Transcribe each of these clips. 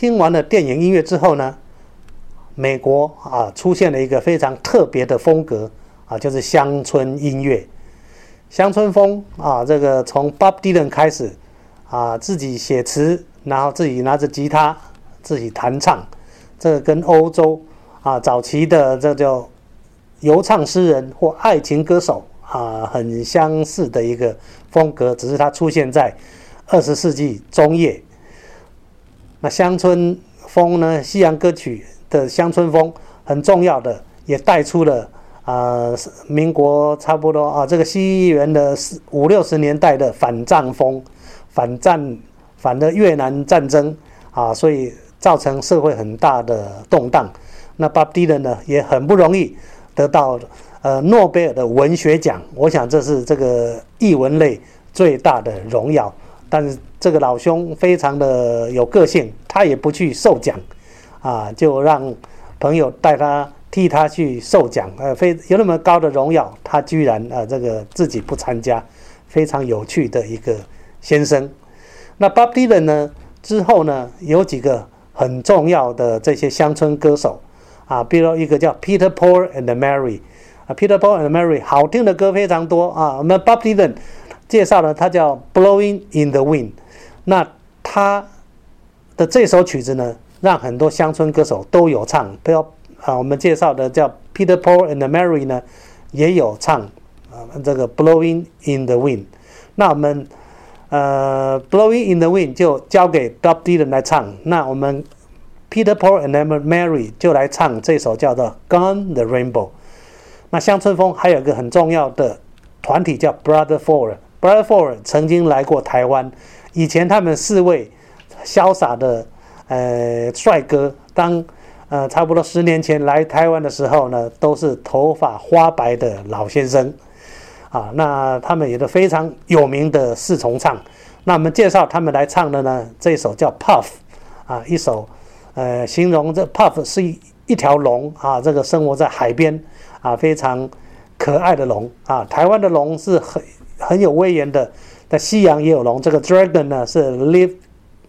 听完了电影音乐之后呢，美国啊出现了一个非常特别的风格啊，就是乡村音乐。乡村风啊，这个从 Bob Dylan 开始啊，自己写词，然后自己拿着吉他自己弹唱，这个跟欧洲啊早期的这叫游唱诗人或爱情歌手啊很相似的一个风格，只是它出现在二十世纪中叶。那乡村风呢？西洋歌曲的乡村风很重要的，也带出了啊，民国差不多啊，这个西元的四五六十年代的反战风，反战反的越南战争啊，所以造成社会很大的动荡。那 Bob Dylan 呢，也很不容易得到呃诺贝尔的文学奖，我想这是这个译文类最大的荣耀。但是这个老兄非常的有个性，他也不去受奖，啊，就让朋友带他替他去受奖，呃，非有那么高的荣耀，他居然呃这个自己不参加，非常有趣的一个先生。那 Bob Dylan 呢之后呢有几个很重要的这些乡村歌手啊，比如一个叫 Peter Paul and Mary 啊，Peter Paul and Mary 好听的歌非常多啊，我们 Bob Dylan。介绍了，它叫《Blowing in the Wind》。那他的这首曲子呢，让很多乡村歌手都有唱。不要啊，我们介绍的叫 Peter Paul and Mary 呢，也有唱啊这个《Blowing in the Wind》。那我们呃，《Blowing in the Wind》就交给 d o b Dylan 来唱。那我们 Peter Paul and Mary 就来唱这首叫做《Gone the Rainbow》。那乡村风还有一个很重要的团体叫 Brother Four。Bradford 曾经来过台湾，以前他们四位潇洒的呃帅哥，当呃差不多十年前来台湾的时候呢，都是头发花白的老先生啊。那他们也都非常有名的四重唱。那我们介绍他们来唱的呢，这首叫 Puff 啊，一首呃形容这 Puff 是一一条龙啊，这个生活在海边啊，非常可爱的龙啊。台湾的龙是很。很有威严的，在西洋也有龙。这个 dragon 呢是 live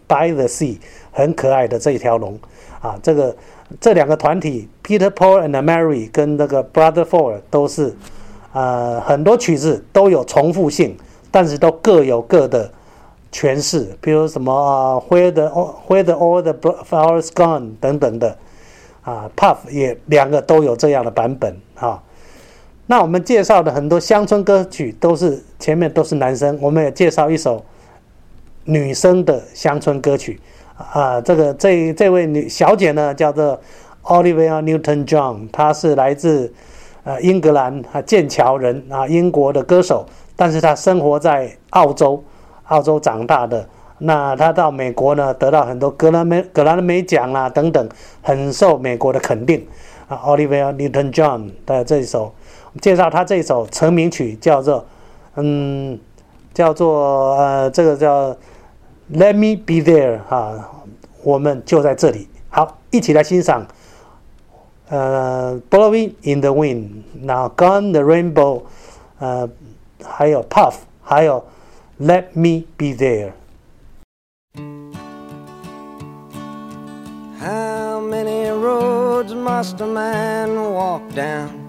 by the sea，很可爱的这一条龙啊。这个这两个团体，Peter Paul and Mary 跟那个 Brother Four 都是呃很多曲子都有重复性，但是都各有各的诠释。比如什么啊，Where the Where the all the flowers gone 等等的啊，Puff 也两个都有这样的版本啊。那我们介绍的很多乡村歌曲都是前面都是男生，我们也介绍一首女生的乡村歌曲啊。这个这这位女小姐呢叫做 Olivia Newton-John，她是来自呃英格兰啊剑桥人啊，英国的歌手，但是她生活在澳洲，澳洲长大的。那她到美国呢，得到很多格兰美格兰美奖啊等等，很受美国的肯定啊。Olivia Newton-John 的这一首。介绍他这首成名曲叫做，嗯，叫做呃，这个叫 Let Me Be There 哈，我们就在这里。好，一起来欣赏，呃，Blowing in the Wind，然后 Gone the Rainbow，呃，还有 Puff，还有 Let Me Be There。How many roads must a man walk down?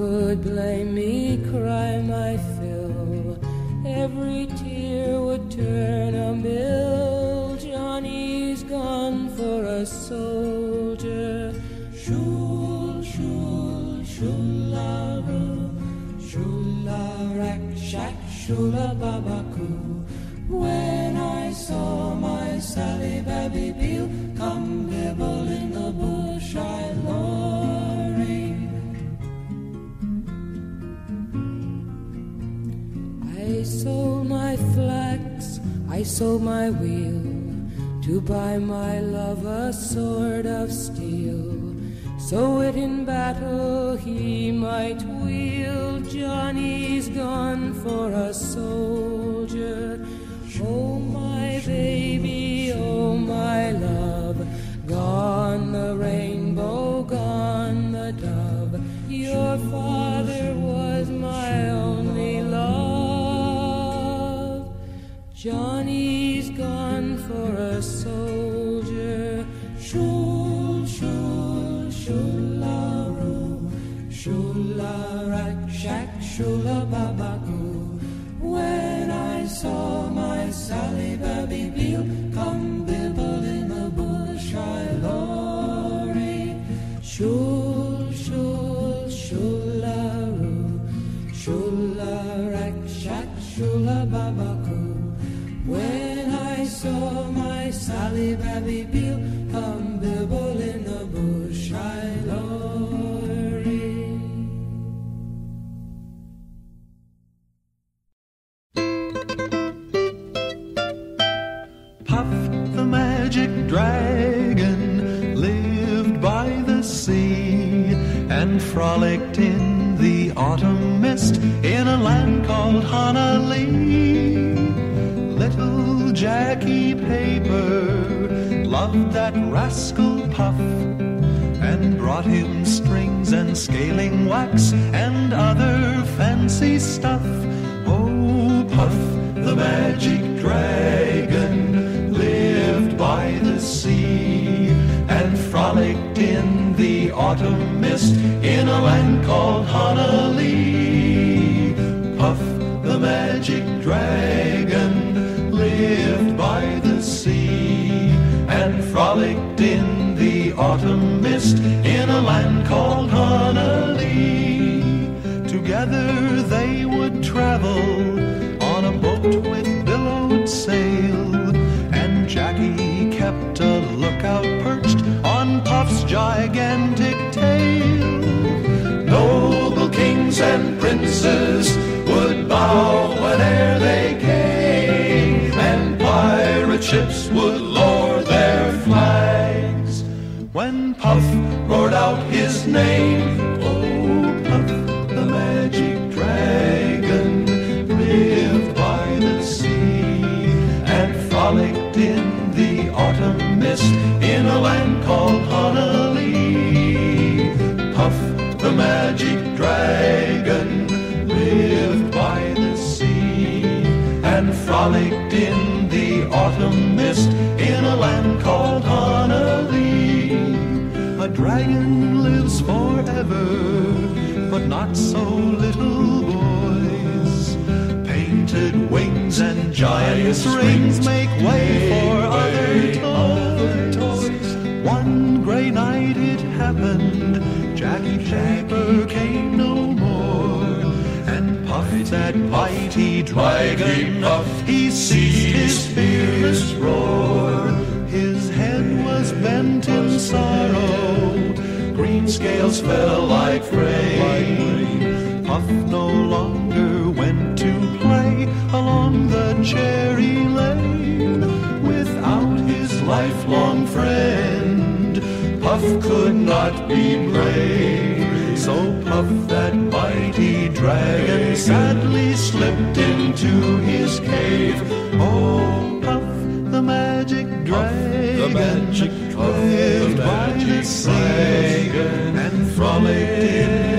could blame me? Cry my fill. Every tear would turn a mill. Johnny's gone for a soldier. Shul, shul, shularoo. Shula rak shack, shula babaku. When I saw my Sally Babby I sold my wheel to buy my love a sword of steel. So it in battle he might wield. Johnny's gone for a soldier. Oh, my baby, When I saw my Sally Babby come bibble in the bush, I lorry. Puff the magic dragon lived by the sea and frolicked in the autumn mist in a land called Honah Lee. Jackie Paper loved that rascal Puff and brought him strings and scaling wax and other fancy stuff. Oh, Puff the magic dragon lived by the sea and frolicked in the autumn mist in a land called Honah Lee. Kept a lookout perched on Puff's gigantic tail. Noble kings and princes would bow in the autumn mist in a land called Honah Lee. Puff, the magic dragon, lived by the sea and frolicked in the autumn mist in a land called Honah Lee. A dragon lives forever, but not so little boys. Painted wings and giant rings make dragon, Puff, he ceased his fearless roar. His head was bent in sorrow, green scales fell like rain. Puff no longer went to play along the cherry lane without his lifelong friend. Puff could not be brave. So Puff, that mighty dragon, sadly slipped into his cave. Oh, Puff, the magic dragon, the magic lived by the sea and frolicked in